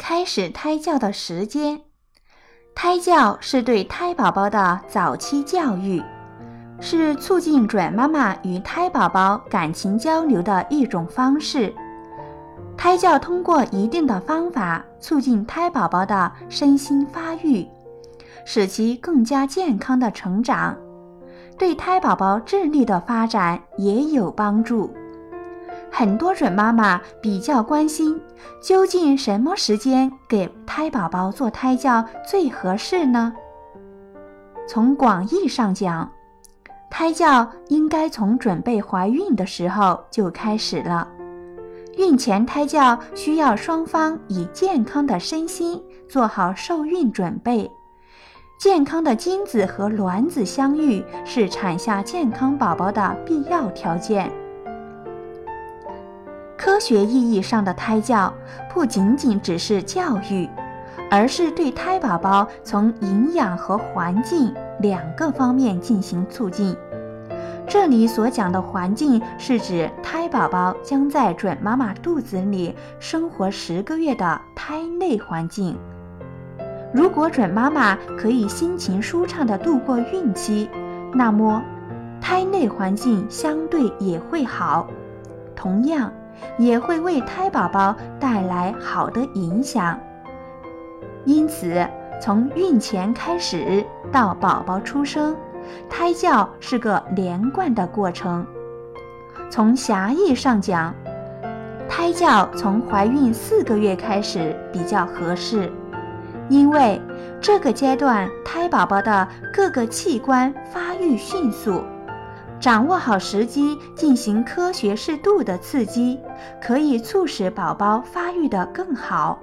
开始胎教的时间。胎教是对胎宝宝的早期教育，是促进准妈妈与胎宝宝感情交流的一种方式。胎教通过一定的方法，促进胎宝宝的身心发育，使其更加健康的成长，对胎宝宝智力的发展也有帮助。很多准妈妈比较关心，究竟什么时间给胎宝宝做胎教最合适呢？从广义上讲，胎教应该从准备怀孕的时候就开始了。孕前胎教需要双方以健康的身心做好受孕准备，健康的精子和卵子相遇是产下健康宝宝的必要条件。科学意义上的胎教不仅仅只是教育，而是对胎宝宝从营养和环境两个方面进行促进。这里所讲的环境是指胎宝宝将在准妈妈肚子里生活十个月的胎内环境。如果准妈妈可以心情舒畅地度过孕期，那么胎内环境相对也会好。同样。也会为胎宝宝带来好的影响，因此从孕前开始到宝宝出生，胎教是个连贯的过程。从狭义上讲，胎教从怀孕四个月开始比较合适，因为这个阶段胎宝宝的各个器官发育迅速。掌握好时机，进行科学适度的刺激，可以促使宝宝发育的更好。